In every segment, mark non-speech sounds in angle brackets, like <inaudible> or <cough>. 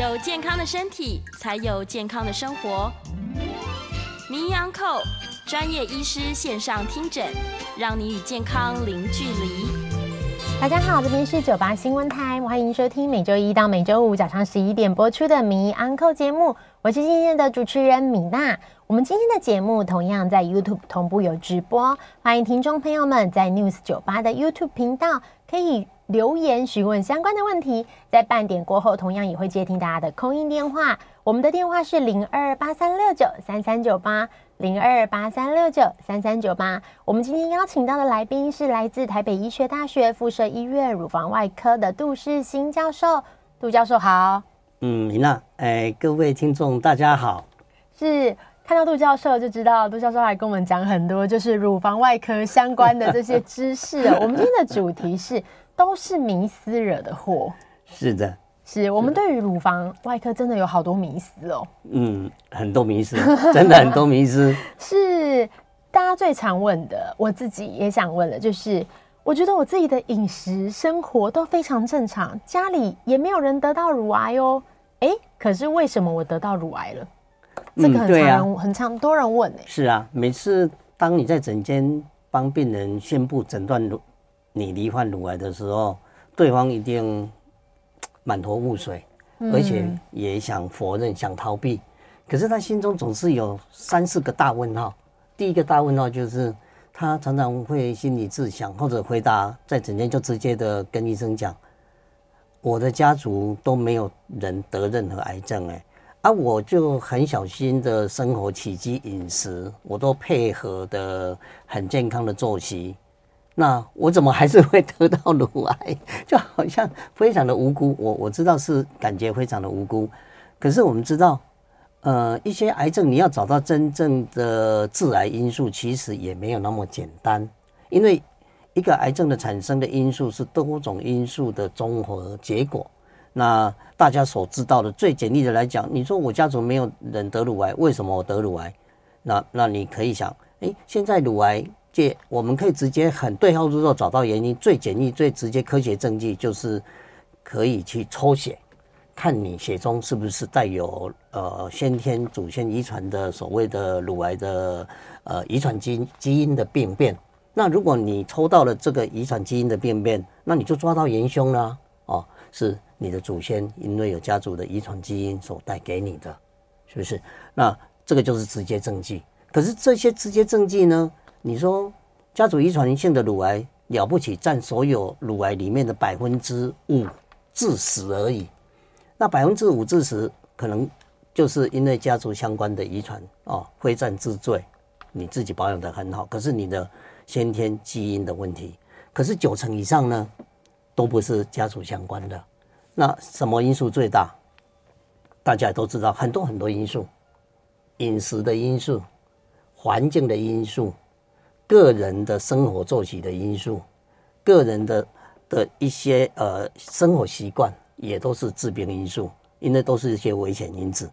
有健康的身体，才有健康的生活。名医安扣专业医师线上听诊，让你与健康零距离。大家好，这边是九八新闻台，欢迎收听每周一到每周五早上十一点播出的名医安扣节目，我是今天的主持人米娜。我们今天的节目同样在 YouTube 同步有直播，欢迎听众朋友们在 News 九八的 YouTube 频道可以。留言询问相关的问题，在半点过后，同样也会接听大家的 call in 电话。我们的电话是零二八三六九三三九八零二八三六九三三九八。我们今天邀请到的来宾是来自台北医学大学附设医院乳房外科的杜世新教授。杜教授好。嗯，米娜，哎，各位听众大家好。是看到杜教授就知道，杜教授还跟我们讲很多就是乳房外科相关的这些知识。<laughs> 我们今天的主题是。都是迷思惹的祸，是的，是我们对于乳房外科真的有好多迷思哦。嗯，很多迷思，<laughs> 真的很多迷思。是大家最常问的，我自己也想问的，就是我觉得我自己的饮食生活都非常正常，家里也没有人得到乳癌哦。哎，可是为什么我得到乳癌了？这个很常人、嗯啊、很常多人问哎。是啊，每次当你在诊间帮病人宣布诊断乳。你罹患乳癌的时候，对方一定满头雾水，而且也想否认、想逃避。可是他心中总是有三四个大问号。第一个大问号就是，他常常会心里自想，或者回答在诊间就直接的跟医生讲：“我的家族都没有人得任何癌症，哎，啊，我就很小心的生活起居饮食，我都配合的很健康的作息。”那我怎么还是会得到乳癌？就好像非常的无辜。我我知道是感觉非常的无辜，可是我们知道，呃，一些癌症你要找到真正的致癌因素，其实也没有那么简单。因为一个癌症的产生的因素是多种因素的综合结果。那大家所知道的最简易的来讲，你说我家族没有人得乳癌，为什么我得乳癌？那那你可以想，诶，现在乳癌。我们可以直接很对号入座找到原因，最简易、最直接科学证据就是可以去抽血，看你血中是不是带有呃先天祖先遗传的所谓的乳癌的呃遗传基基因的病变。那如果你抽到了这个遗传基因的病变，那你就抓到元凶了哦，是你的祖先因为有家族的遗传基因所带给你的，是不是？那这个就是直接证据。可是这些直接证据呢？你说家族遗传性的乳癌了不起，占所有乳癌里面的百分之五致死而已。那百分之五致死，可能就是因为家族相关的遗传哦，非战之最。你自己保养的很好，可是你的先天基因的问题。可是九成以上呢，都不是家族相关的。那什么因素最大？大家都知道，很多很多因素，饮食的因素，环境的因素。个人的生活作息的因素，个人的的一些呃生活习惯也都是致病因素，因为都是一些危险因子。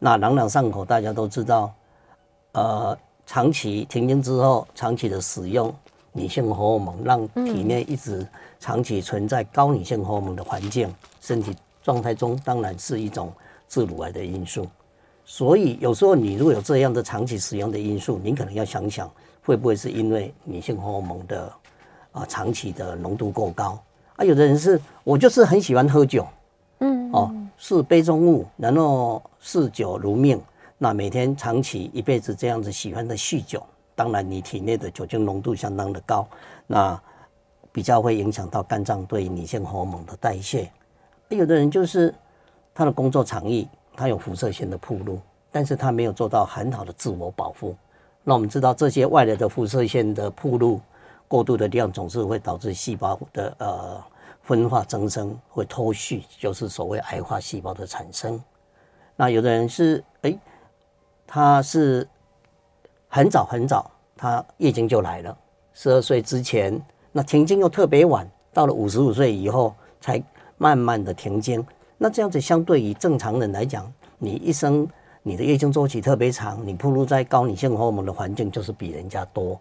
那朗朗上口，大家都知道，呃，长期停经之后，长期的使用女性荷尔蒙，让体内一直长期存在高女性荷尔蒙的环境，身体状态中当然是一种致乳癌的因素。所以有时候你如果有这样的长期使用的因素，你可能要想想。会不会是因为女性荷尔蒙的啊长期的浓度过高啊？有的人是我就是很喜欢喝酒，嗯哦，视杯中物，然后嗜酒如命。那每天长期一辈子这样子喜欢的酗酒，当然你体内的酒精浓度相当的高，那比较会影响到肝脏对女性荷尔蒙的代谢。有的人就是他的工作场域，他有辐射线的暴露，但是他没有做到很好的自我保护。那我们知道，这些外来的辐射线的暴露过度的量，总是会导致细胞的呃分化增生，会脱序，就是所谓癌化细胞的产生。那有的人是哎，他是很早很早，他月经就来了，十二岁之前，那停经又特别晚，到了五十五岁以后才慢慢的停经。那这样子相对于正常人来讲，你一生。你的月经周期特别长，你暴露在高女性荷尔蒙的环境就是比人家多，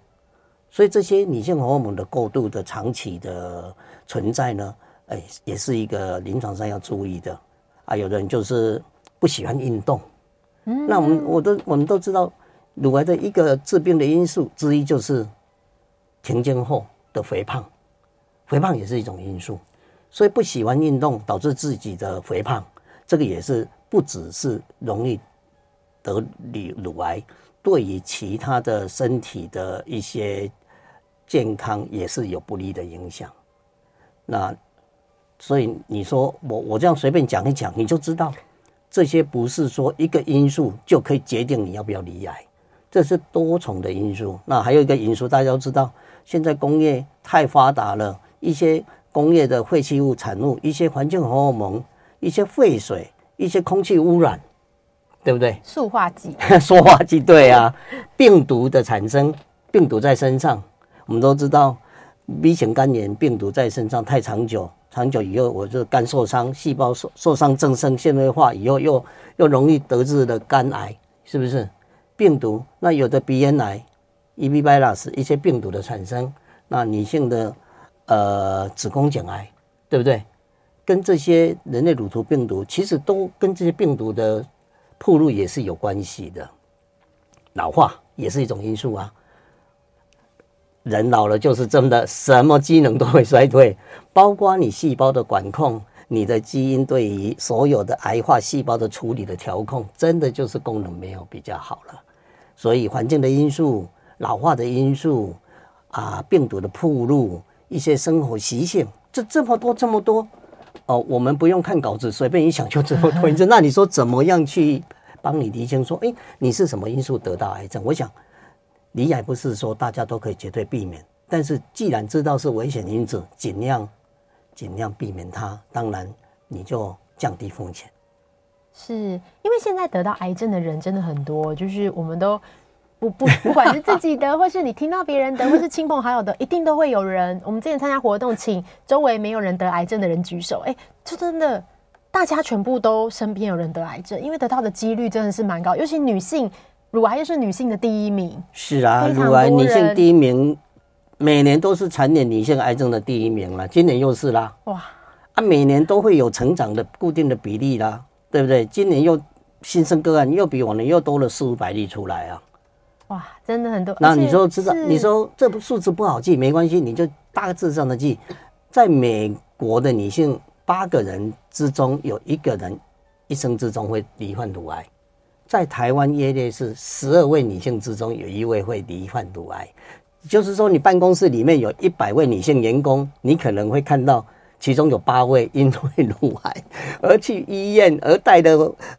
所以这些女性荷尔蒙的过度的长期的存在呢，哎，也是一个临床上要注意的。啊，有的人就是不喜欢运动。嗯，那我们我都我们都知道，乳癌的一个致病的因素之一就是停经后的肥胖，肥胖也是一种因素。所以不喜欢运动导致自己的肥胖，这个也是不只是容易得乳乳癌，对于其他的身体的一些健康也是有不利的影响。那所以你说我我这样随便讲一讲，你就知道这些不是说一个因素就可以决定你要不要罹癌，这是多重的因素。那还有一个因素，大家都知道，现在工业太发达了，一些。工业的废弃物产物，一些环境荷尔蒙，一些废水，一些空气污染，对不对？塑化剂，<laughs> 塑化剂，对啊。病毒的产生，病毒在身上，我们都知道，B 型肝炎病毒在身上太长久，长久以后，我就肝受伤，细胞受受伤，增生纤维化以后，又又容易得致的肝癌，是不是？病毒，那有的鼻咽癌，EB virus 一些病毒的产生，那女性的。呃，子宫颈癌，对不对？跟这些人类乳头病毒，其实都跟这些病毒的铺路也是有关系的。老化也是一种因素啊。人老了就是真的，什么机能都会衰退，包括你细胞的管控，你的基因对于所有的癌化细胞的处理的调控，真的就是功能没有比较好了。所以环境的因素、老化的因素啊，病毒的铺路。一些生活习性，这这么多这么多，哦，我们不用看稿子，随便一想就这么多。<laughs> 那你说怎么样去帮你厘清？说，哎，你是什么因素得到癌症？我想，罹癌不是说大家都可以绝对避免，但是既然知道是危险因子，尽量尽量避免它。当然，你就降低风险。是因为现在得到癌症的人真的很多，就是我们都。不不，不管是自己的，或是你听到别人的，或是亲朋好友的，一定都会有人。我们之前参加活动，请周围没有人得癌症的人举手。哎，就真的，大家全部都身边有人得癌症，因为得到的几率真的是蛮高。尤其女性，乳癌又是女性的第一名。是啊，乳癌女性第一名，每年都是蝉联女性癌症的第一名了。今年又是啦。哇啊，每年都会有成长的固定的比例啦，对不对？今年又新生个案又比往年又多了四五百例出来啊。哇，真的很多。那你说知道？你说这不数字不好记，没关系，你就大致上的记。在美国的女性，八个人之中有一个人一生之中会罹患乳癌；在台湾，约略是十二位女性之中有一位会罹患乳癌。就是说，你办公室里面有一百位女性员工，你可能会看到其中有八位因为乳癌而去医院，而戴的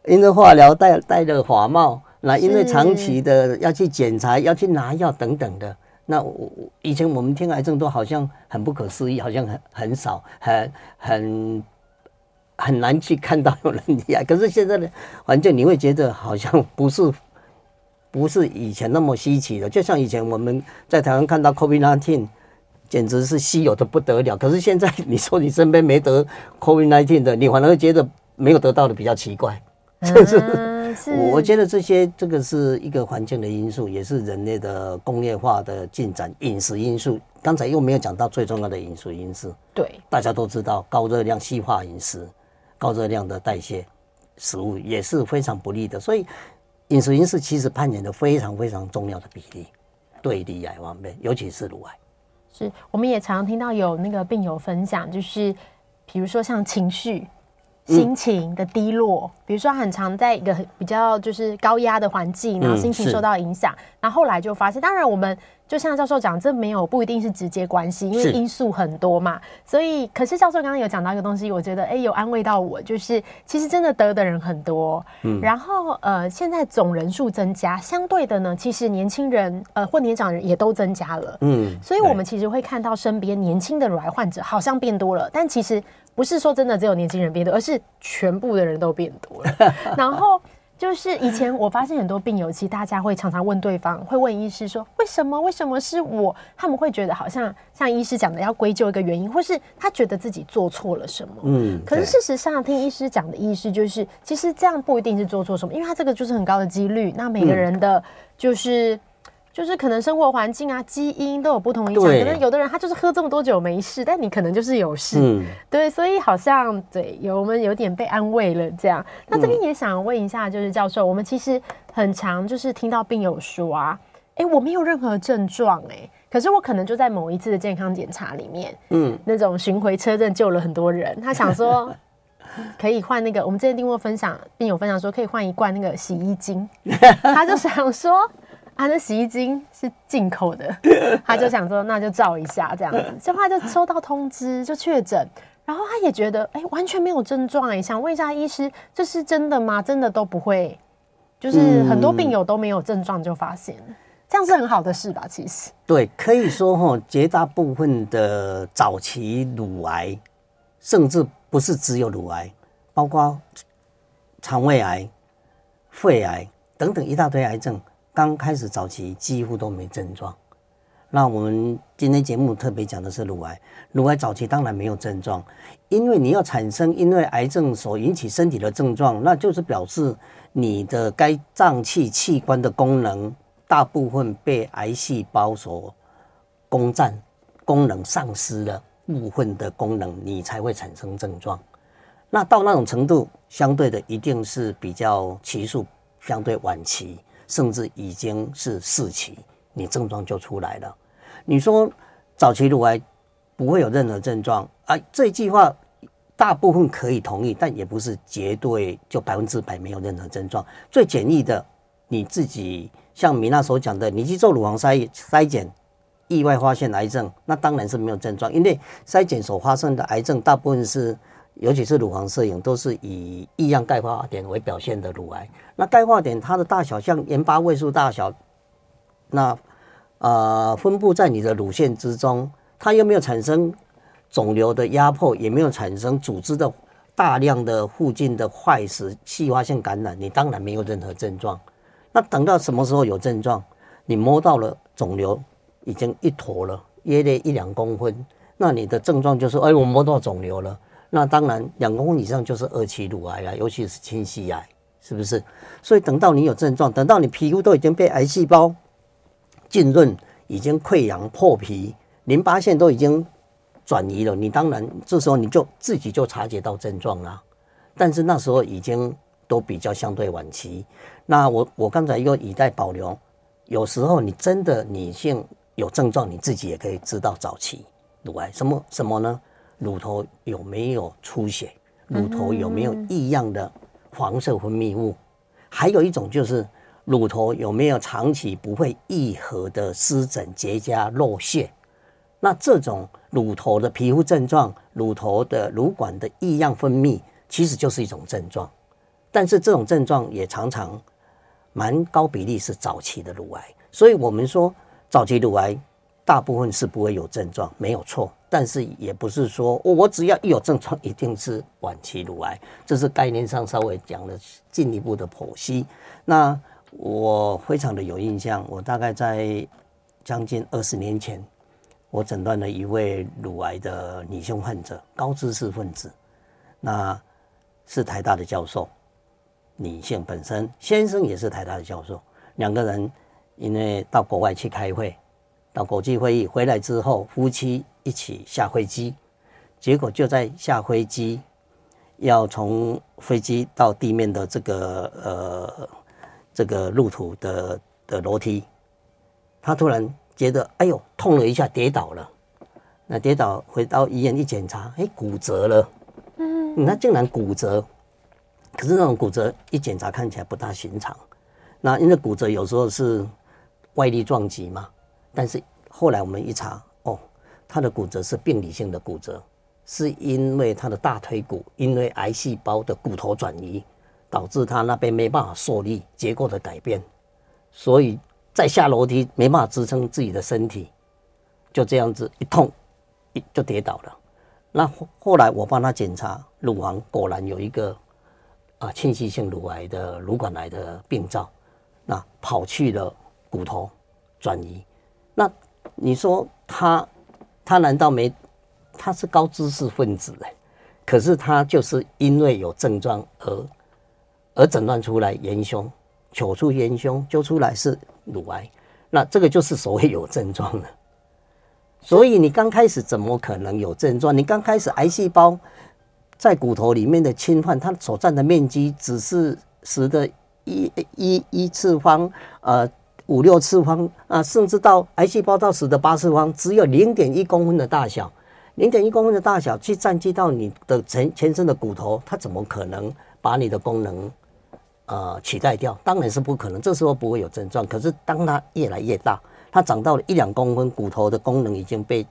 因为化疗戴戴的发帽。那因为长期的要去检查、要去拿药等等的，那我以前我们听癌症都好像很不可思议，好像很很少，很很很难去看到有人罹癌。可是现在的环境，你会觉得好像不是不是以前那么稀奇的。就像以前我们在台湾看到 COVID-19，简直是稀有的不得了。可是现在你说你身边没得 COVID-19 的，你反而会觉得没有得到的比较奇怪，就是。我觉得这些这个是一个环境的因素，也是人类的工业化的进展、饮食因素。刚才又没有讲到最重要的饮食因素。对，大家都知道高热量细化饮食、高热量的代谢食物也是非常不利的。所以饮食因素其实扮演了非常非常重要的比例，对罹癌方面，尤其是乳癌。是，我们也常常听到有那个病友分享，就是比如说像情绪。心情的低落，嗯、比如说很常在一个比较就是高压的环境，然后心情受到影响，嗯、然后后来就发现，当然我们就像教授讲，这没有不一定是直接关系，因为因素很多嘛。所以，可是教授刚刚有讲到一个东西，我觉得哎、欸，有安慰到我，就是其实真的得的人很多，嗯，然后呃，现在总人数增加，相对的呢，其实年轻人呃或年长人也都增加了，嗯，所以我们其实会看到身边年轻的乳癌患者好像变多了，但其实。不是说真的只有年轻人变多，而是全部的人都变多了。<laughs> 然后就是以前我发现很多病友，其实大家会常常问对方，会问医师说：“为什么？为什么是我？”他们会觉得好像像医师讲的，要归咎一个原因，或是他觉得自己做错了什么。嗯。可是事实上，听医师讲的意思就是，其实这样不一定是做错什么，因为他这个就是很高的几率。那每个人的就是。就是可能生活环境啊、基因都有不同影响。可能有的人他就是喝这么多酒没事，但你可能就是有事。嗯，对，所以好像对有我们有点被安慰了这样。那这边也想问一下，就是教授，我们其实很常就是听到病友说啊，哎，我没有任何症状，哎，可是我可能就在某一次的健康检查里面，嗯，那种巡回车震救了很多人。他想说 <laughs> 可以换那个，我们之前订过分享，病友分享说可以换一罐那个洗衣精，<laughs> 他就想说。啊，那洗衣精是进口的，<laughs> 他就想说，那就照一下这样子，<laughs> 就他就收到通知就确诊，然后他也觉得哎、欸，完全没有症状哎，想问一下医师，这是真的吗？真的都不会，就是很多病友都没有症状就发现，这样是很好的事吧？其实对，可以说哈，绝大部分的早期乳癌，甚至不是只有乳癌，包括肠胃癌、肺癌等等一大堆癌症。刚开始早期几乎都没症状，那我们今天节目特别讲的是乳癌。乳癌早期当然没有症状，因为你要产生因为癌症所引起身体的症状，那就是表示你的该脏器器官的功能大部分被癌细胞所攻占，功能丧失了部分的功能，你才会产生症状。那到那种程度，相对的一定是比较期数相对晚期。甚至已经是四期，你症状就出来了。你说早期乳癌不会有任何症状啊？这句话大部分可以同意，但也不是绝对就百分之百没有任何症状。最简易的，你自己像米娜所讲的，你去做乳房筛筛检，意外发现癌症，那当然是没有症状，因为筛检所发生的癌症大部分是。尤其是乳房摄影，都是以异样钙化点为表现的乳癌。那钙化点它的大小像盐巴位数大小，那呃分布在你的乳腺之中，它又没有产生肿瘤的压迫，也没有产生组织的大量的附近的坏死细化性感染，你当然没有任何症状。那等到什么时候有症状？你摸到了肿瘤已经一坨了，约略一两公分，那你的症状就是哎，我摸到肿瘤了。那当然，两公分以上就是二期乳癌啊，尤其是侵袭癌，是不是？所以等到你有症状，等到你皮肤都已经被癌细胞浸润，已经溃疡破皮，淋巴腺都已经转移了，你当然这时候你就自己就察觉到症状了。但是那时候已经都比较相对晚期。那我我刚才又以待保留，有时候你真的女性有症状，你自己也可以知道早期乳癌什么什么呢？乳头有没有出血？乳头有没有异样的黄色分泌物？还有一种就是乳头有没有长期不会愈合的湿疹结痂漏血？那这种乳头的皮肤症状，乳头的乳管的异样分泌，其实就是一种症状。但是这种症状也常常蛮高比例是早期的乳癌，所以我们说早期乳癌。大部分是不会有症状，没有错。但是也不是说我只要一有症状，一定是晚期乳癌，这是概念上稍微讲的进一步的剖析。那我非常的有印象，我大概在将近二十年前，我诊断了一位乳癌的女性患者，高知识分子，那是台大的教授，女性本身，先生也是台大的教授，两个人因为到国外去开会。到国际会议回来之后，夫妻一起下飞机，结果就在下飞机，要从飞机到地面的这个呃这个路途的的楼梯，他突然觉得哎呦痛了一下，跌倒了。那跌倒回到医院一检查，哎骨折了，嗯，那竟然骨折。可是那种骨折一检查看起来不大寻常，那因为骨折有时候是外力撞击嘛。但是后来我们一查，哦，他的骨折是病理性的骨折，是因为他的大腿骨因为癌细胞的骨头转移，导致他那边没办法受力，结构的改变，所以在下楼梯没办法支撑自己的身体，就这样子一痛，一就跌倒了。那后来我帮他检查乳房，果然有一个啊侵袭性乳癌的乳管癌的病灶，那跑去了骨头转移。那你说他，他难道没？他是高知识分子哎，可是他就是因为有症状而而诊断出来元凶，求出元凶，揪出来是乳癌。那这个就是所谓有症状了。所以你刚开始怎么可能有症状？你刚开始癌细胞在骨头里面的侵犯，它所占的面积只是十的一一一次方，呃。五六次方啊，甚至到癌细胞到十的八次方，只有零点一公分的大小，零点一公分的大小去占据到你的全全身的骨头，它怎么可能把你的功能呃取代掉？当然是不可能。这时候不会有症状。可是当它越来越大，它长到了一两公分，骨头的功能已经被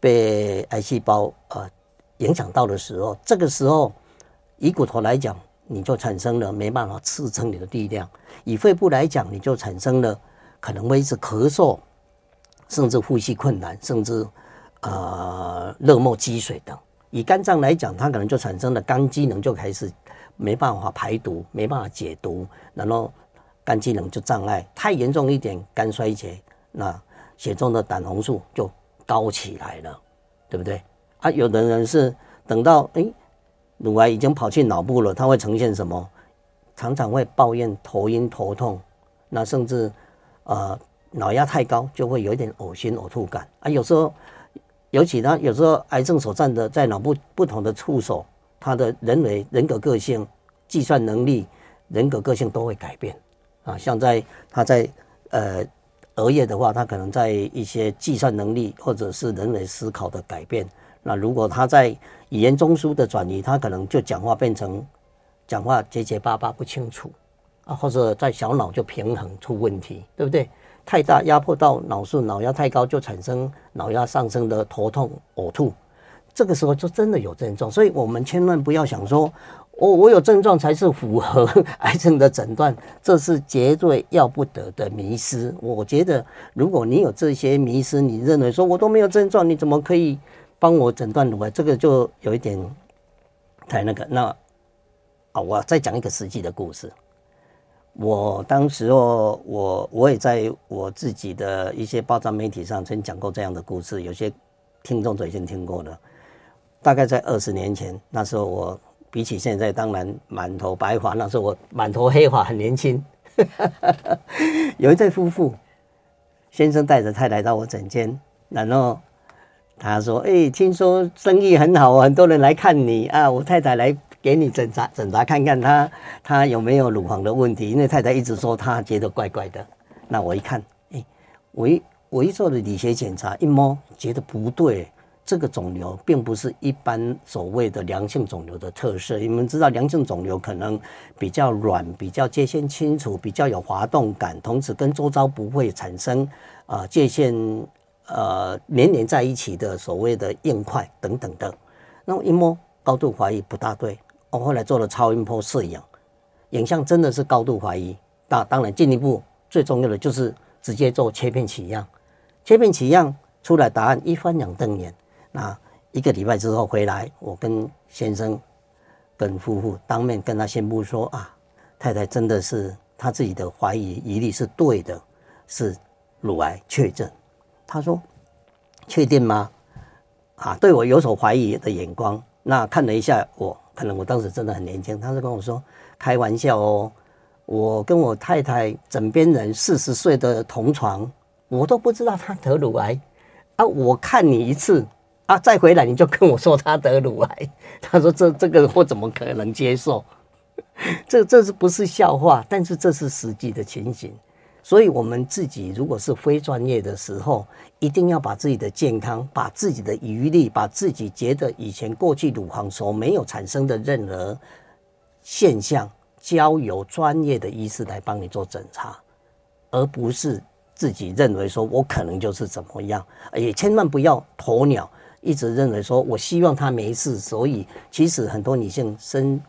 被癌细胞呃影响到的时候，这个时候以骨头来讲，你就产生了没办法支撑你的力量；以肺部来讲，你就产生了。可能会是咳嗽，甚至呼吸困难，甚至呃热膜积水等。以肝脏来讲，它可能就产生了肝机能就开始没办法排毒，没办法解毒，然后肝机能就障碍。太严重一点，肝衰竭，那血中的胆红素就高起来了，对不对？啊，有的人是等到哎，乳癌已经跑去脑部了，它会呈现什么？常常会抱怨头晕头痛，那甚至。呃，脑压太高就会有一点恶心、呕吐感啊。有时候，尤其他有时候癌症所占的在脑部不同的触手，他的人为人格个性、计算能力、人格个性都会改变啊。像在他在呃额叶的话，他可能在一些计算能力或者是人为思考的改变。那如果他在语言中枢的转移，他可能就讲话变成讲话结结巴巴不清楚。啊，或者在小脑就平衡出问题，对不对？太大压迫到脑室，脑压太高就产生脑压上升的头痛、呕吐，这个时候就真的有症状。所以我们千万不要想说，我我有症状才是符合 <laughs> 癌症的诊断，这是绝对要不得的迷失。我觉得，如果你有这些迷失，你认为说我都没有症状，你怎么可以帮我诊断乳癌？这个就有一点太那个。那啊，我再讲一个实际的故事。我当时候，我我也在我自己的一些报章媒体上曾讲过这样的故事，有些听众都已经听过了。大概在二十年前，那时候我比起现在当然满头白发，那时候我满头黑发，很年轻。<laughs> 有一对夫妇，先生带着太太到我诊间，然后他说：“哎，听说生意很好，很多人来看你啊，我太太来。”给你检查检查看看他他有没有乳房的问题，因为太太一直说他觉得怪怪的。那我一看，哎，我一我一做的理学检查，一摸觉得不对，这个肿瘤并不是一般所谓的良性肿瘤的特色。你们知道，良性肿瘤可能比较软，比较界限清楚，比较有滑动感，同时跟周遭不会产生啊、界限呃连连在一起的所谓的硬块等等的。那我一摸，高度怀疑不大对。我后来做了超音波摄影，影像真的是高度怀疑。那当然进一步最重要的就是直接做切片取样，切片取样出来答案一翻两瞪眼。那一个礼拜之后回来，我跟先生跟夫妇当面跟他宣布说啊，太太真的是他自己的怀疑疑虑是对的，是乳癌确诊。他说确定吗？啊，对我有所怀疑的眼光。那看了一下我。可能我当时真的很年轻，他就跟我说：“开玩笑哦，我跟我太太枕边人四十岁的同床，我都不知道他得乳癌啊！我看你一次啊，再回来你就跟我说他得乳癌。<laughs> ”他说：“这这个我怎么可能接受？<laughs> 这这是不是笑话？但是这是实际的情形。”所以，我们自己如果是非专业的时候，一定要把自己的健康、把自己的余力、把自己觉得以前过去乳房所没有产生的任何现象，交由专业的医师来帮你做诊查，而不是自己认为说我可能就是怎么样。也千万不要鸵鸟，一直认为说我希望他没事。所以，其实很多女性身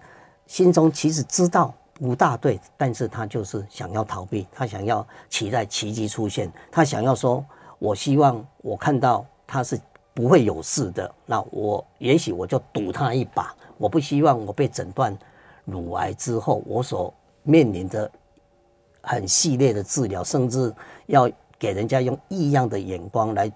心中其实知道。不大对，但是他就是想要逃避，他想要期待奇迹出现，他想要说，我希望我看到他是不会有事的，那我也许我就赌他一把，我不希望我被诊断乳癌之后，我所面临的很系列的治疗，甚至要给人家用异样的眼光来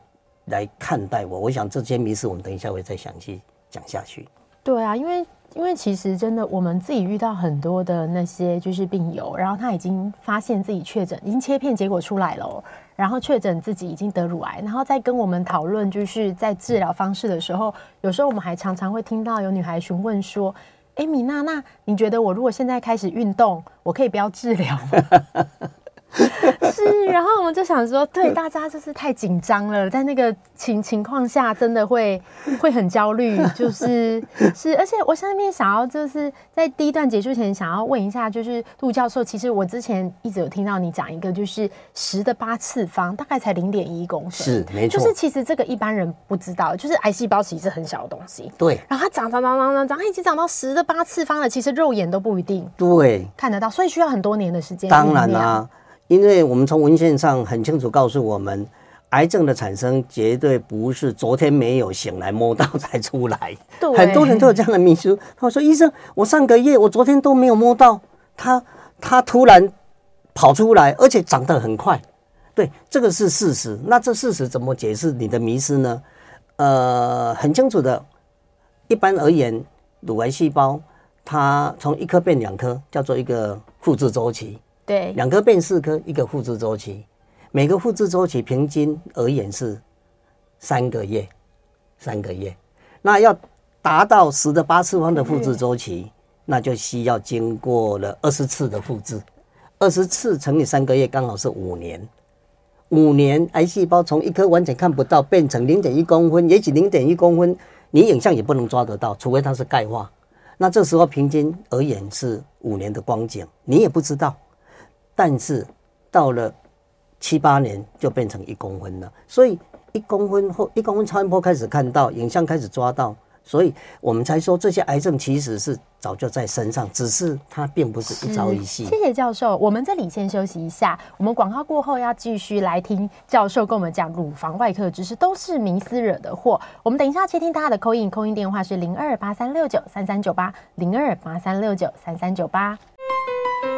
来看待我。我想这些迷思，我们等一下会再详细讲下去。对啊，因为因为其实真的我们自己遇到很多的那些就是病友，然后他已经发现自己确诊，已经切片结果出来了，然后确诊自己已经得乳癌，然后再跟我们讨论就是在治疗方式的时候，有时候我们还常常会听到有女孩询问说：“哎，米娜，那你觉得我如果现在开始运动，我可以不要治疗吗？” <laughs> <laughs> 是，然后我们就想说，对，大家就是太紧张了，在那个情情况下，真的会 <laughs> 会很焦虑，<laughs> 就是是，而且我下面想要就是在第一段结束前，想要问一下，就是杜教授，其实我之前一直有听到你讲一个，就是十的八次方，大概才零点一公分，是没错，就是其实这个一般人不知道，就是癌细胞其实是很小的东西，对，然后它长长长长长长，它已经长到十的八次方了，其实肉眼都不一定对。看得到，所以需要很多年的时间，当然啦、啊。因为我们从文献上很清楚告诉我们，癌症的产生绝对不是昨天没有醒来摸到才出来。对，很多人都有这样的迷思。他说：“医生，我上个月我昨天都没有摸到，他他突然跑出来，而且长得很快。”对，这个是事实。那这事实怎么解释你的迷失呢？呃，很清楚的，一般而言，乳癌细胞它从一颗变两颗，叫做一个复制周期。对，两颗变四颗，一个复制周期，每个复制周期平均而言是三个月，三个月。那要达到十的八次方的复制周期，那就需要经过了二十次的复制，二十次乘以三个月，刚好是五年。五年，癌细胞从一颗完全看不到变成零点一公分，也许零点一公分，你影像也不能抓得到，除非它是钙化。那这时候平均而言是五年的光景，你也不知道。但是到了七八年就变成一公分了，所以一公分后，一公分超音波开始看到影像，开始抓到，所以我们才说这些癌症其实是早就在身上，只是它并不是一朝一夕。谢谢教授，我们这里先休息一下，我们广告过后要继续来听教授跟我们讲乳房外科知识，都是迷思惹的祸。我们等一下接听大家的 call in，call in 电话是零二八三六九三三九八零二八三六九三三九八。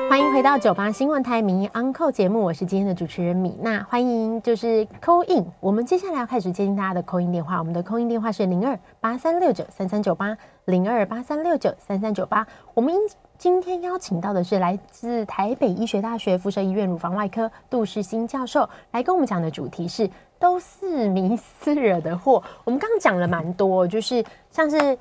欢迎回到九八新闻台名医 Uncle 节目，我是今天的主持人米娜。欢迎就是 call in，我们接下来要开始接听大家的 call in 电话。我们的 call in 电话是零二八三六九三三九八零二八三六九三三九八。我们今天邀请到的是来自台北医学大学附设医院乳房外科杜世新教授，来跟我们讲的主题是都是迷思惹的祸。我们刚刚讲了蛮多，就是像是。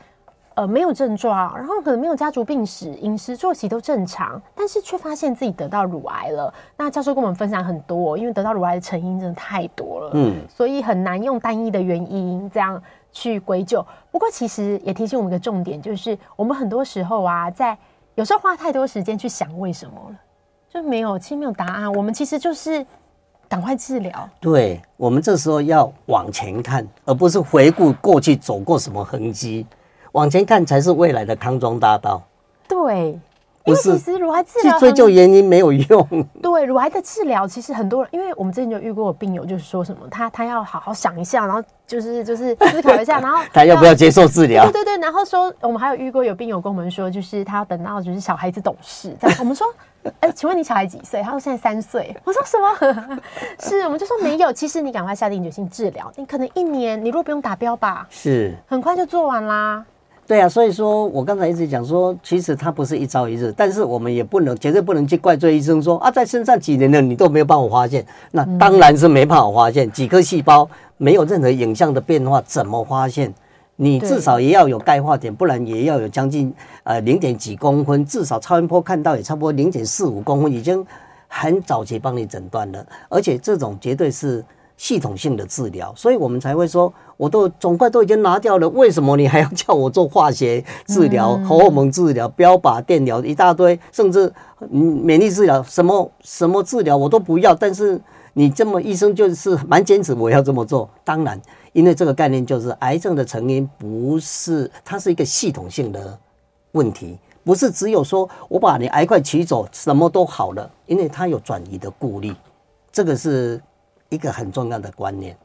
呃，没有症状，然后可能没有家族病史，饮食作息都正常，但是却发现自己得到乳癌了。那教授跟我们分享很多，因为得到乳癌的成因真的太多了，嗯，所以很难用单一的原因这样去归咎。不过其实也提醒我们一个重点，就是我们很多时候啊，在有时候花太多时间去想为什么了，就没有，其实没有答案。我们其实就是赶快治疗。对，我们这时候要往前看，而不是回顾过去走过什么痕迹。往前看才是未来的康庄大道。对，因为其实乳癌治疗去追究原因没有用。<laughs> 对，乳癌的治疗其实很多人，因为我们之前就遇过病友，就是说什么他他要好好想一下，然后就是就是思考一下，<laughs> 然后他要不要接受治疗？对对对，然后说我们还有遇过有病友跟我们说，就是他要等到就是小孩子懂事。这样我们说，哎，请问你小孩几岁？他说现在三岁。我说什么？<laughs> 是，我们就说没有。其实你赶快下定决心治疗，你可能一年，你如果不用达标吧，是很快就做完啦。对啊，所以说我刚才一直讲说，其实它不是一朝一日，但是我们也不能绝对不能去怪罪医生说啊，在身上几年了你都没有帮我发现，那当然是没办法发现，几颗细胞没有任何影像的变化，怎么发现？你至少也要有钙化点，不然也要有将近呃零点几公分，至少超音波看到也差不多零点四五公分，已经很早期帮你诊断了，而且这种绝对是。系统性的治疗，所以我们才会说，我都肿块都已经拿掉了，为什么你还要叫我做化学治疗、荷尔蒙治疗、标靶电疗一大堆，甚至免疫治疗，什么什么治疗我都不要。但是你这么医生就是蛮坚持我要这么做。当然，因为这个概念就是癌症的成因不是，它是一个系统性的问题，不是只有说我把你癌块取走什么都好了，因为它有转移的顾虑，这个是。一个很重要的观念，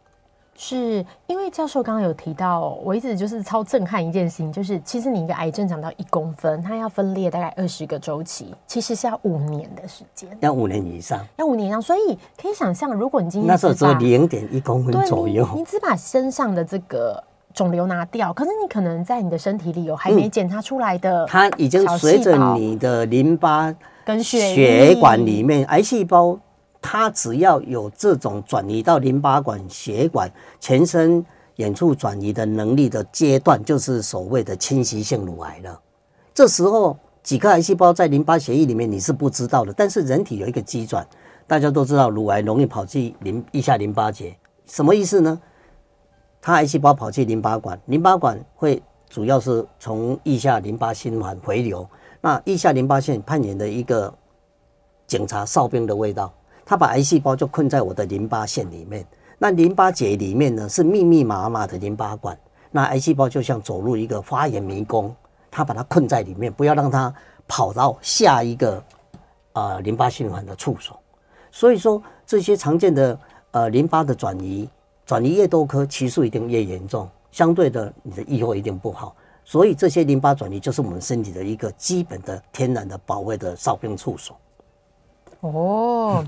是因为教授刚刚有提到，我一直就是超震撼一件事情，就是其实你一个癌症长到一公分，它要分裂大概二十个周期，其实是要五年的时间，要五年以上，要五年以上。所以可以想象，如果你今天那时候只有零点一公分左右，你，你只把身上的这个肿瘤拿掉，可是你可能在你的身体里有还没检查出来的、嗯，它已经随着你的淋巴跟血血管里面癌细胞，它只要有这种转移到淋巴管、血管、全身远处转移的能力的阶段，就是所谓的侵袭性乳癌了。这时候几颗癌细胞在淋巴血液里面你是不知道的，但是人体有一个机转，大家都知道乳癌容易跑去淋腋下淋巴结，什么意思呢？它癌细胞跑去淋巴管，淋巴管会主要是从腋下淋巴循环回流。那腋下淋巴腺扮演的一个警察哨兵的味道，它把癌细胞就困在我的淋巴腺里面。那淋巴结里面呢是密密麻麻的淋巴管，那癌细胞就像走入一个发炎迷宫，它把它困在里面，不要让它跑到下一个呃淋巴循环的处所。所以说这些常见的呃淋巴的转移。转移越多颗，其数一定越严重，相对的，你的预后一定不好。所以这些淋巴转移就是我们身体的一个基本的天然的保卫的哨兵处所。哦。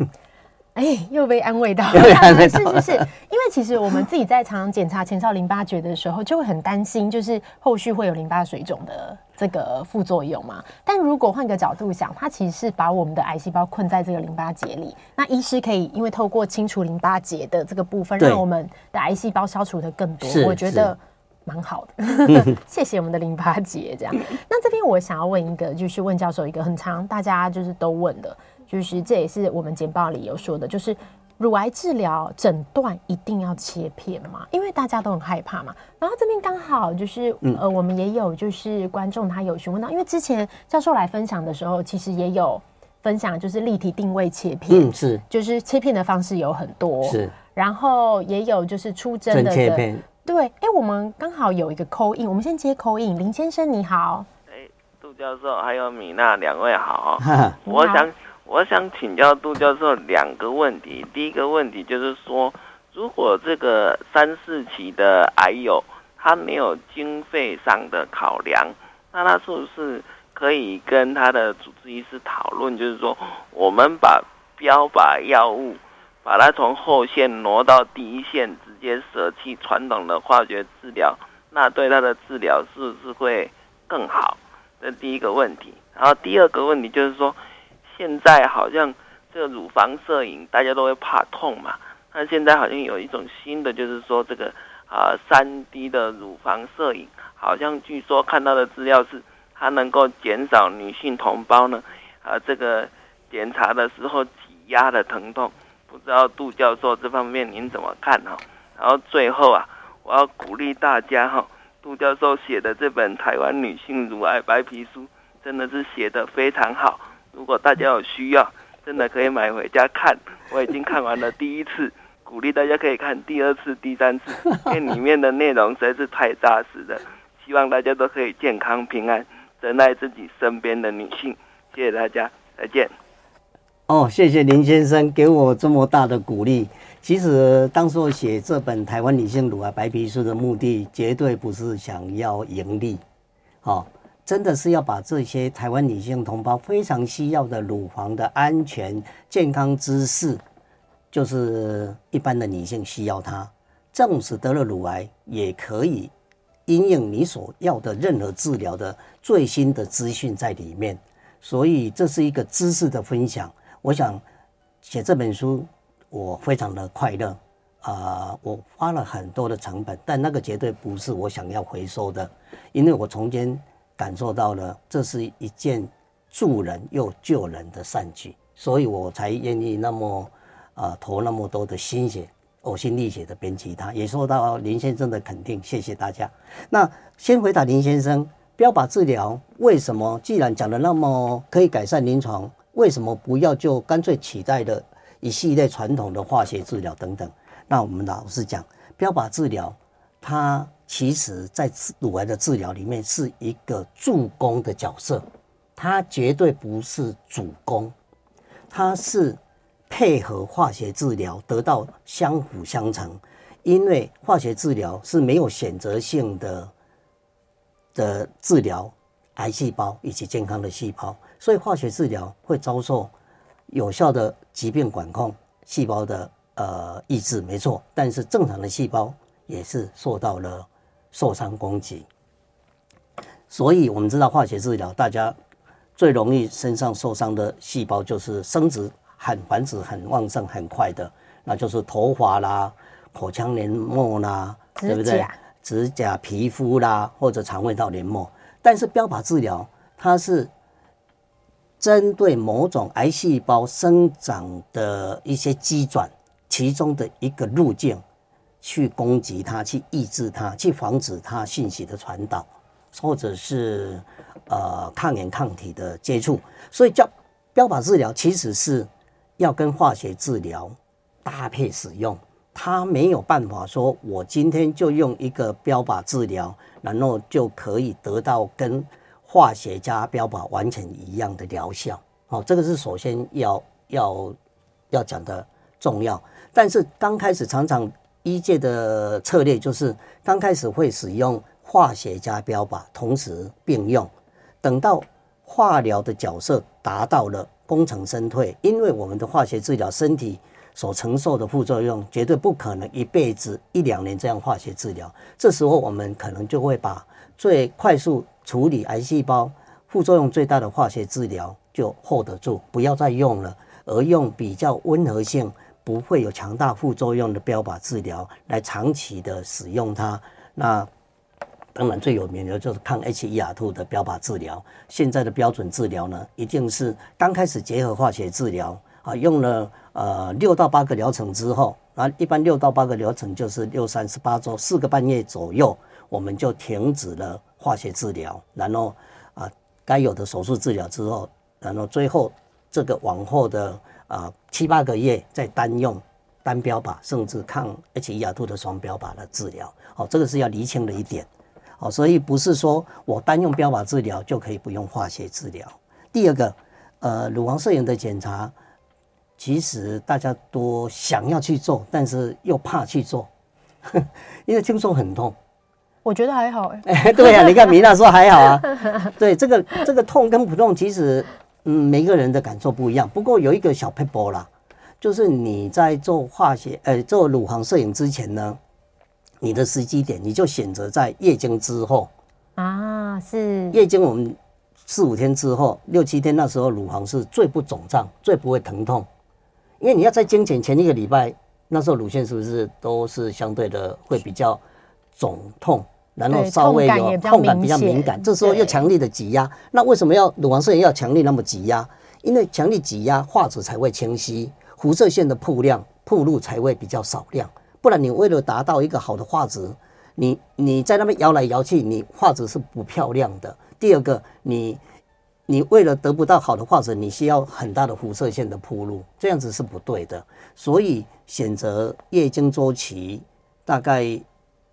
哎、欸，又被安慰到 <laughs> 了，<laughs> 是是是，因为其实我们自己在常常检查前哨淋巴结的时候，就会很担心，就是后续会有淋巴水肿的这个副作用嘛。但如果换个角度想，它其实是把我们的癌细胞困在这个淋巴结里，那医师可以因为透过清除淋巴结的这个部分，让我们的癌细胞消除的更多，我觉得蛮好的。<laughs> 谢谢我们的淋巴结，这样。那这边我想要问一个，就是问教授一个很常大家就是都问的。就是这也是我们简报里有说的，就是乳癌治疗诊断一定要切片嘛？因为大家都很害怕嘛。然后这边刚好就是呃，我们也有就是观众他有询问到，因为之前教授来分享的时候，其实也有分享，就是立体定位切片，嗯，是，就是切片的方式有很多，是，然后也有就是出针的切片，对，哎，我们刚好有一个 call in，我们先接 call in，林先生你好，哎，杜教授还有米娜两位好，我想。我想请教杜教授两个问题。第一个问题就是说，如果这个三四期的癌友他没有经费上的考量，那他是不是可以跟他的主治医师讨论，就是说，我们把标靶药物把它从后线挪到第一线，直接舍弃传统的化学治疗，那对他的治疗是不是会更好？这第一个问题。然后第二个问题就是说。现在好像这个乳房摄影大家都会怕痛嘛，那现在好像有一种新的，就是说这个啊三 D 的乳房摄影，好像据说看到的资料是它能够减少女性同胞呢啊这个检查的时候挤压的疼痛，不知道杜教授这方面您怎么看哈？然后最后啊，我要鼓励大家哈，杜教授写的这本《台湾女性乳癌白皮书》真的是写得非常好。如果大家有需要，真的可以买回家看。我已经看完了第一次，<laughs> 鼓励大家可以看第二次、第三次，<laughs> 因为里面的内容实在是太扎实了。希望大家都可以健康平安，珍爱自己身边的女性。谢谢大家，再见。哦，谢谢林先生给我这么大的鼓励。其实当初写这本《台湾女性乳癌白皮书》的目的，绝对不是想要盈利，哦。真的是要把这些台湾女性同胞非常需要的乳房的安全健康知识，就是一般的女性需要它，纵使得了乳癌，也可以因应你所要的任何治疗的最新的资讯在里面。所以这是一个知识的分享。我想写这本书，我非常的快乐啊！我花了很多的成本，但那个绝对不是我想要回收的，因为我从前。感受到了，这是一件助人又救人的善举，所以我才愿意那么啊、投那么多的心血、呕心沥血的编辑它，也受到林先生的肯定，谢谢大家。那先回答林先生，标靶治疗为什么既然讲的那么可以改善临床，为什么不要就干脆取代的一系列传统的化学治疗等等？那我们老实讲，标靶治疗它。其实，在乳癌的治疗里面，是一个助攻的角色，它绝对不是主攻，它是配合化学治疗得到相辅相成。因为化学治疗是没有选择性的的治疗癌细胞以及健康的细胞，所以化学治疗会遭受有效的疾病管控、细胞的呃抑制，没错。但是正常的细胞也是受到了。受伤攻击。所以我们知道化学治疗，大家最容易身上受伤的细胞就是生殖很繁殖很旺盛很快的，那就是头发啦、口腔黏膜啦，对不对？指甲、皮肤啦，或者肠胃道黏膜。但是标靶治疗它是针对某种癌细胞生长的一些机转，其中的一个路径去攻击它，去抑制它，去防止它信息的传导，或者是呃抗原抗体的接触。所以叫标靶治疗，其实是要跟化学治疗搭配使用。它没有办法说，我今天就用一个标靶治疗，然后就可以得到跟化学加标靶完全一样的疗效。好，这个是首先要要要讲的重要。但是刚开始常常医界的策略就是，刚开始会使用化学加标靶同时并用，等到化疗的角色达到了功成身退，因为我们的化学治疗身体。所承受的副作用绝对不可能一辈子一两年这样化学治疗，这时候我们可能就会把最快速处理癌细胞、副作用最大的化学治疗就 hold 得住，不要再用了，而用比较温和性、不会有强大副作用的标靶治疗来长期的使用它。那当然最有名的就是抗 HER2 的标靶治疗。现在的标准治疗呢，一定是刚开始结合化学治疗啊，用了。呃，六到八个疗程之后，那一般六到八个疗程就是六三十八周，四个半月左右，我们就停止了化学治疗，然后啊，该有的手术治疗之后，然后最后这个往后的啊七八个月再单用单标靶，甚至抗 HER2 的双标靶的治疗。好，这个是要厘清的一点。好，所以不是说我单用标靶治疗就可以不用化学治疗。第二个，呃，乳房摄影的检查。其实大家都想要去做，但是又怕去做，<laughs> 因为听说很痛。我觉得还好哎、欸。<laughs> 对呀、啊，你看米娜说还好啊。<laughs> 对，这个这个痛跟不痛，其实嗯，每个人的感受不一样。不过有一个小撇步啦，就是你在做化学呃、欸、做乳房摄影之前呢，你的时机点你就选择在月经之后啊，是月经我们四五天之后六七天那时候乳房是最不肿胀、最不会疼痛。因为你要在经前前一个礼拜，那时候乳腺是不是都是相对的会比较肿痛，然后稍微有痛感比较敏感，这时候又强力的挤压，那为什么要乳房摄影要强力那么挤压？因为强力挤压画质才会清晰，辐射线的曝量曝露才会比较少量，不然你为了达到一个好的画质，你你在那边摇来摇去，你画质是不漂亮的。第二个你。你为了得不到好的画质，你需要很大的辐射线的铺路，这样子是不对的。所以选择月经周期大概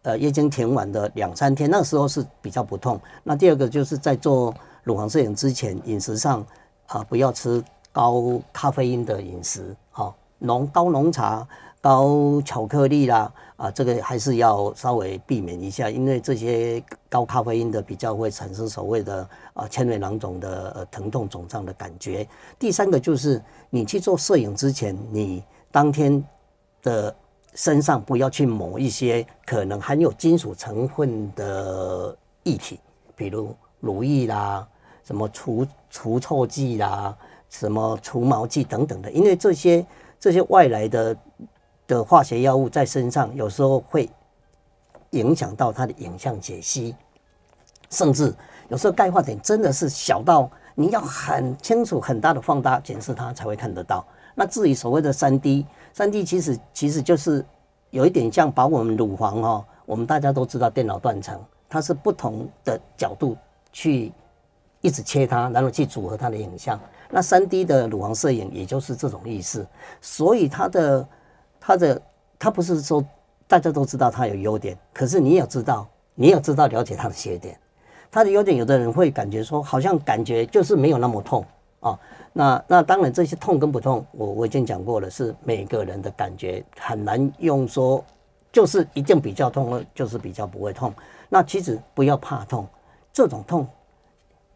呃月经停完的两三天，那时候是比较不痛。那第二个就是在做乳房摄影之前，饮食上啊不要吃高咖啡因的饮食，好浓高浓茶。高巧克力啦，啊，这个还是要稍微避免一下，因为这些高咖啡因的比较会产生所谓的啊纤维囊肿的疼痛肿胀的感觉。第三个就是你去做摄影之前，你当天的身上不要去抹一些可能含有金属成分的液体，比如乳液啦、什么除除臭剂啦、什么除毛剂等等的，因为这些这些外来的。的化学药物在身上有时候会影响到它的影像解析，甚至有时候钙化点真的是小到你要很清楚、很大的放大检视它才会看得到。那至于所谓的三 D，三 D 其实其实就是有一点像把我们乳房哈，我们大家都知道电脑断层，它是不同的角度去一直切它，然后去组合它的影像。那三 D 的乳房摄影也就是这种意思，所以它的。它的它不是说大家都知道它有优点，可是你也知道，你也知道了解它的缺点。它的优点，有的人会感觉说，好像感觉就是没有那么痛啊。那那当然，这些痛跟不痛，我我已经讲过了，是每个人的感觉，很难用说就是一定比较痛，就是比较不会痛。那其实不要怕痛，这种痛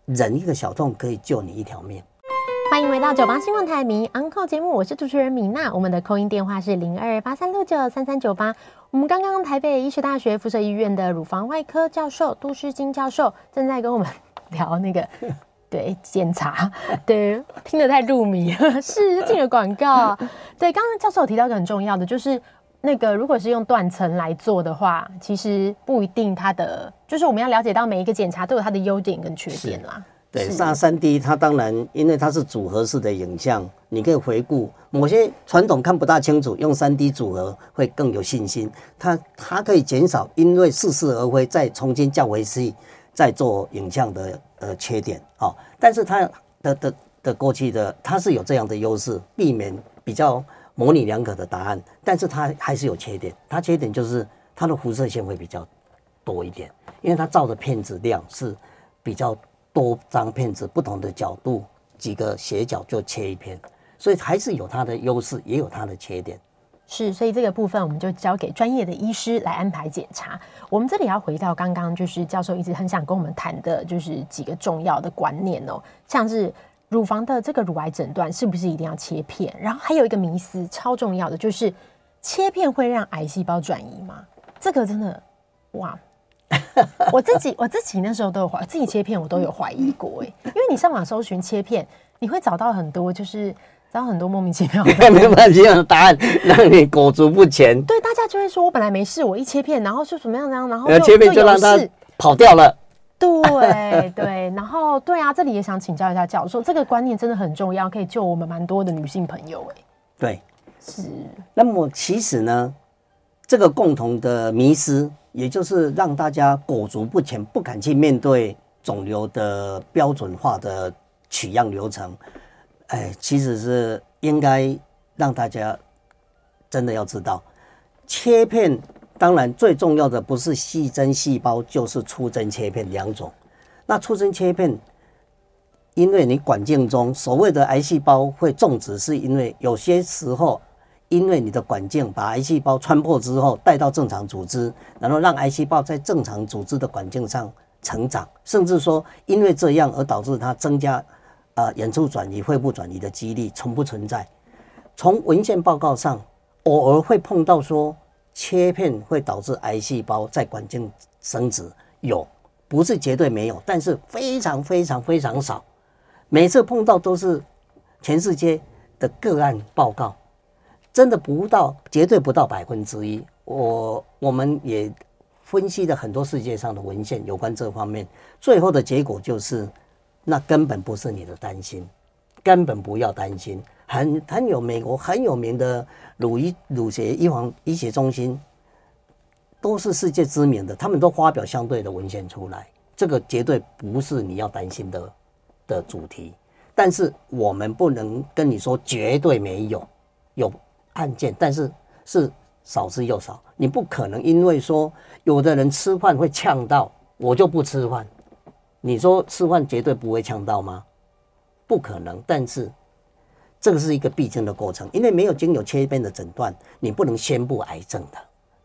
忍一个小痛可以救你一条命。欢迎回到九八新闻台迷 Uncle 节目，我是主持人米娜。我们的 call in 电话是零二八三六九三三九八。我们刚刚台北医学大学附设医院的乳房外科教授杜诗菁教授正在跟我们 <laughs> 聊那个对检查，<laughs> 对听得太入迷了，<laughs> 是进了广告。对，刚刚教授有提到一个很重要的，就是那个如果是用断层来做的话，其实不一定它的就是我们要了解到每一个检查都有它的优点跟缺点啦。对，那三 D 它当然，因为它是组合式的影像，你可以回顾某些传统看不大清楚，用三 D 组合会更有信心。它它可以减少因为似是而非再重新校回去在做影像的呃缺点啊、哦。但是它的的的过去的它是有这样的优势，避免比较模棱两可的答案。但是它还是有缺点，它缺点就是它的辐射线会比较多一点，因为它照的片子量是比较。多张片子，不同的角度，几个斜角就切一片，所以还是有它的优势，也有它的缺点。是，所以这个部分我们就交给专业的医师来安排检查。我们这里要回到刚刚，就是教授一直很想跟我们谈的，就是几个重要的观念哦，像是乳房的这个乳癌诊断是不是一定要切片？然后还有一个迷思超重要的，就是切片会让癌细胞转移吗？这个真的哇！我自己我自己那时候都有怀，自己切片我都有怀疑过哎，因为你上网搜寻切片，你会找到很多就是找到很多莫名其妙的 <laughs> 没有办法这样的答案，让你裹足不前。对，大家就会说我本来没事，我一切片，然后是什么样怎样，然后切片就让他跑掉了。对对，然后对啊，这里也想请教一下教授，这个观念真的很重要，可以救我们蛮多的女性朋友哎。对，是。那么其实呢，这个共同的迷失。也就是让大家裹足不前，不敢去面对肿瘤的标准化的取样流程。哎，其实是应该让大家真的要知道，切片当然最重要的不是细针细胞，就是粗针切片两种。那粗针切片，因为你管径中所谓的癌细胞会种植，是因为有些时候。因为你的管径把癌细胞穿破之后带到正常组织，然后让癌细胞在正常组织的管径上成长，甚至说因为这样而导致它增加啊远处转移、肺部转移的几率存不存在？从文献报告上偶尔会碰到说切片会导致癌细胞在管径生殖，有，不是绝对没有，但是非常非常非常少。每次碰到都是全世界的个案报告。真的不到，绝对不到百分之一。我我们也分析了很多世界上的文献有关这方面，最后的结果就是，那根本不是你的担心，根本不要担心。很很有美国很有名的乳医乳学医防医学中心，都是世界知名的，他们都发表相对的文献出来。这个绝对不是你要担心的的主题。但是我们不能跟你说绝对没有，有。案件，但是是少之又少。你不可能因为说有的人吃饭会呛到，我就不吃饭。你说吃饭绝对不会呛到吗？不可能。但是这个是一个必经的过程，因为没有经有切片的诊断，你不能宣布癌症的。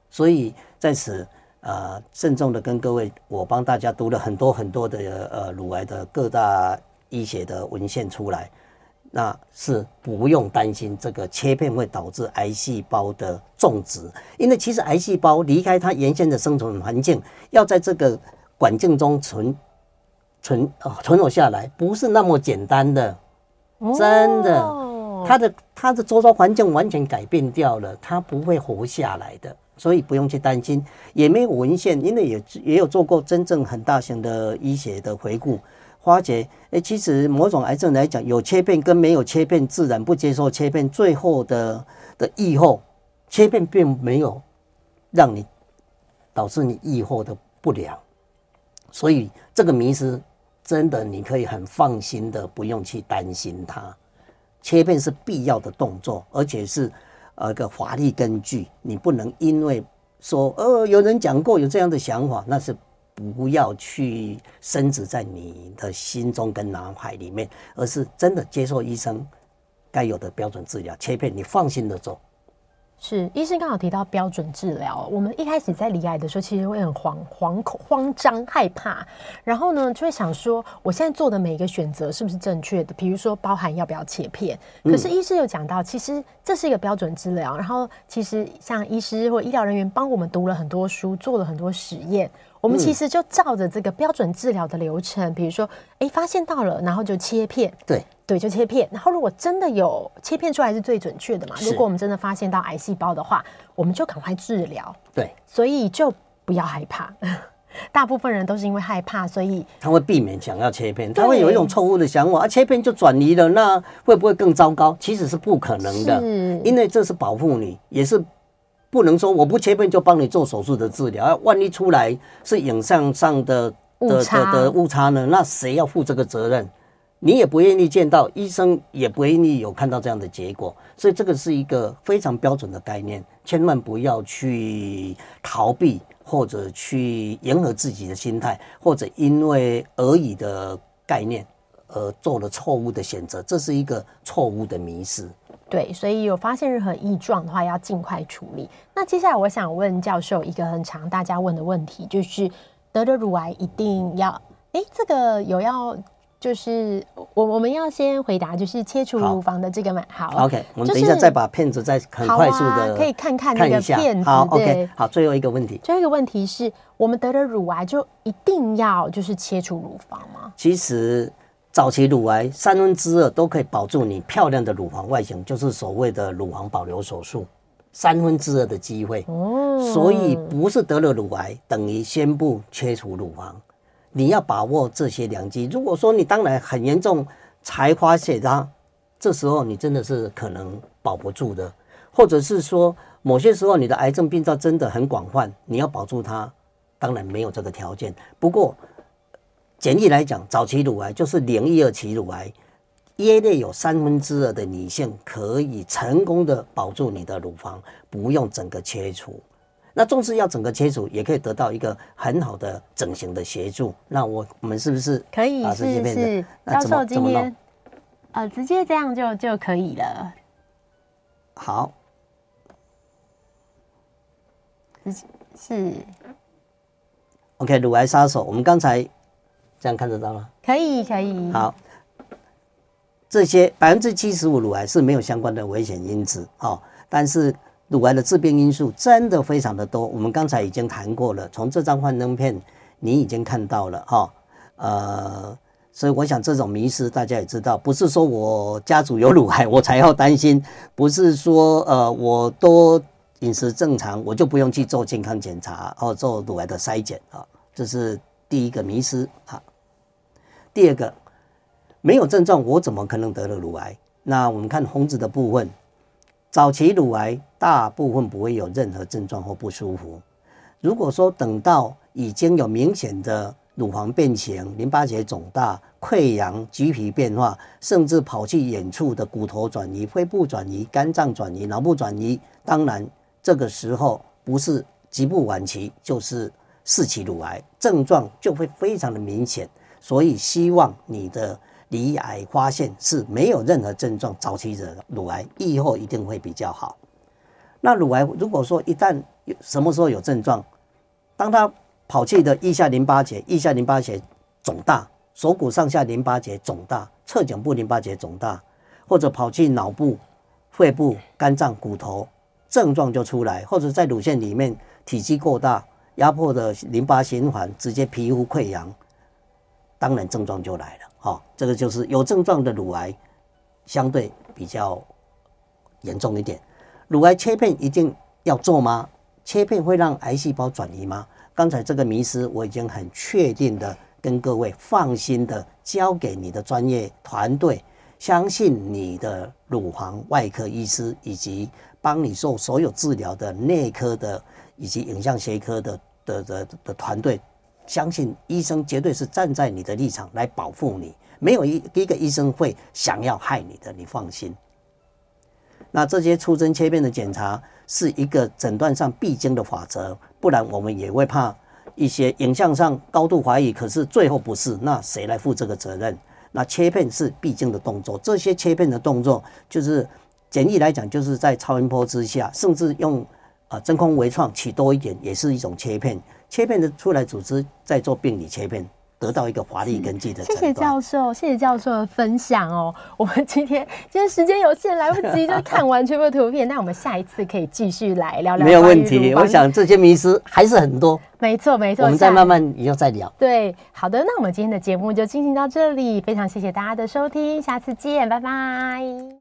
所以在此呃，郑重的跟各位，我帮大家读了很多很多的呃乳癌的各大医学的文献出来。那是不用担心这个切片会导致癌细胞的种植，因为其实癌细胞离开它原先的生存环境，要在这个管径中存存啊存活下来，不是那么简单的，真的，它的它的周遭环境完全改变掉了，它不会活下来的，所以不用去担心，也没有文献，因为也也有做过真正很大型的医学的回顾。发觉，哎，其实某种癌症来讲，有切片跟没有切片，自然不接受切片，最后的的预后，切片并没有让你导致你预后的不良，所以这个迷思真的你可以很放心的不用去担心它。切片是必要的动作，而且是呃个法律根据，你不能因为说呃有人讲过有这样的想法，那是。不要去深植在你的心中跟脑海里面，而是真的接受医生该有的标准治疗。切片你放心的做。是，医生刚好提到标准治疗。我们一开始在离癌的时候，其实会很惶惶恐、慌张、害怕，然后呢，就会想说，我现在做的每一个选择是不是正确的？比如说，包含要不要切片。可是医师有讲到，其实这是一个标准治疗。然后，其实像医师或医疗人员帮我们读了很多书，做了很多实验，我们其实就照着这个标准治疗的流程，比如说，哎，发现到了，然后就切片。对。对，就切片。然后，如果真的有切片出来是最准确的嘛？如果我们真的发现到癌细胞的话，我们就赶快治疗。对，所以就不要害怕。<laughs> 大部分人都是因为害怕，所以他会避免想要切片，他会有一种错误的想法啊，切片就转移了，那会不会更糟糕？其实是不可能的，因为这是保护你，也是不能说我不切片就帮你做手术的治疗。万一出来是影像上的的的的误差呢？那谁要负这个责任？你也不愿意见到医生，也不愿意有看到这样的结果，所以这个是一个非常标准的概念，千万不要去逃避或者去迎合自己的心态，或者因为而已的概念而做了错误的选择，这是一个错误的迷思。对，所以有发现任何异状的话，要尽快处理。那接下来我想问教授一个很常大家问的问题，就是得了乳癌一定要？哎，这个有要？就是我我们要先回答，就是切除乳房的这个嘛，好，好，OK，我们等一下再把片子再很快速的、啊、可以看看那个片子，好对，OK，好，最后一个问题，最后一个问题是我们得了乳癌就一定要就是切除乳房吗？其实早期乳癌三分之二都可以保住你漂亮的乳房外形，就是所谓的乳房保留手术，三分之二的机会哦，所以不是得了乳癌等于宣布切除乳房。你要把握这些良机。如果说你当然很严重才发现它，这时候你真的是可能保不住的，或者是说某些时候你的癌症病灶真的很广泛，你要保住它，当然没有这个条件。不过简易来讲，早期乳癌就是零一二期乳癌，约略有三分之二的女性可以成功的保住你的乳房，不用整个切除。那纵使要整个切除，也可以得到一个很好的整形的协助。那我我们是不是可以？是是，教授今天呃，直接这样就就可以了。好，是 OK，乳癌杀手，我们刚才这样看得到吗？可以可以。好，这些百分之七十五乳癌是没有相关的危险因子哦，但是。乳癌的致病因素真的非常的多，我们刚才已经谈过了。从这张幻灯片，你已经看到了哈，呃，所以我想这种迷失大家也知道，不是说我家族有乳癌我才要担心，不是说呃我多饮食正常我就不用去做健康检查哦做乳癌的筛检啊，这是第一个迷失啊。第二个，没有症状我怎么可能得了乳癌？那我们看红字的部分。早期乳癌大部分不会有任何症状或不舒服。如果说等到已经有明显的乳房变形、淋巴结肿大、溃疡、橘皮变化，甚至跑去远处的骨头转移、肺部转移、肝脏转移、脑部转移，当然这个时候不是局部晚期，就是四期乳癌，症状就会非常的明显。所以希望你的。罹癌发现是没有任何症状，早期的乳癌预后一定会比较好。那乳癌如果说一旦什么时候有症状，当他跑去的腋下淋巴结，腋下淋巴结肿大，锁骨上下淋巴结肿大，侧颈部淋巴结肿大，或者跑去脑部、肺部、肝脏、骨头，症状就出来，或者在乳腺里面体积过大，压迫的淋巴循环，直接皮肤溃疡，当然症状就来了。哦，这个就是有症状的乳癌，相对比较严重一点。乳癌切片一定要做吗？切片会让癌细胞转移吗？刚才这个迷思我已经很确定的跟各位放心的交给你的专业团队，相信你的乳房外科医师以及帮你做所有治疗的内科的以及影像学科的的的的团队。相信医生绝对是站在你的立场来保护你，没有一一个医生会想要害你的，你放心。那这些出针切片的检查是一个诊断上必经的法则，不然我们也会怕一些影像上高度怀疑，可是最后不是，那谁来负这个责任？那切片是必经的动作，这些切片的动作就是简易来讲，就是在超音波之下，甚至用啊真空微创取多一点，也是一种切片。切片的出来组织再做病理切片。得到一个华丽根基的。谢谢教授，谢谢教授的分享哦。我们今天今天时间有限，来不及就看完全部图片。那我们下一次可以继续来聊聊。没有问题，我想这些迷思还是很多。没错没错，我们再慢慢以后再聊。对，好的，那我们今天的节目就进行到这里，非常谢谢大家的收听，下次见，拜拜。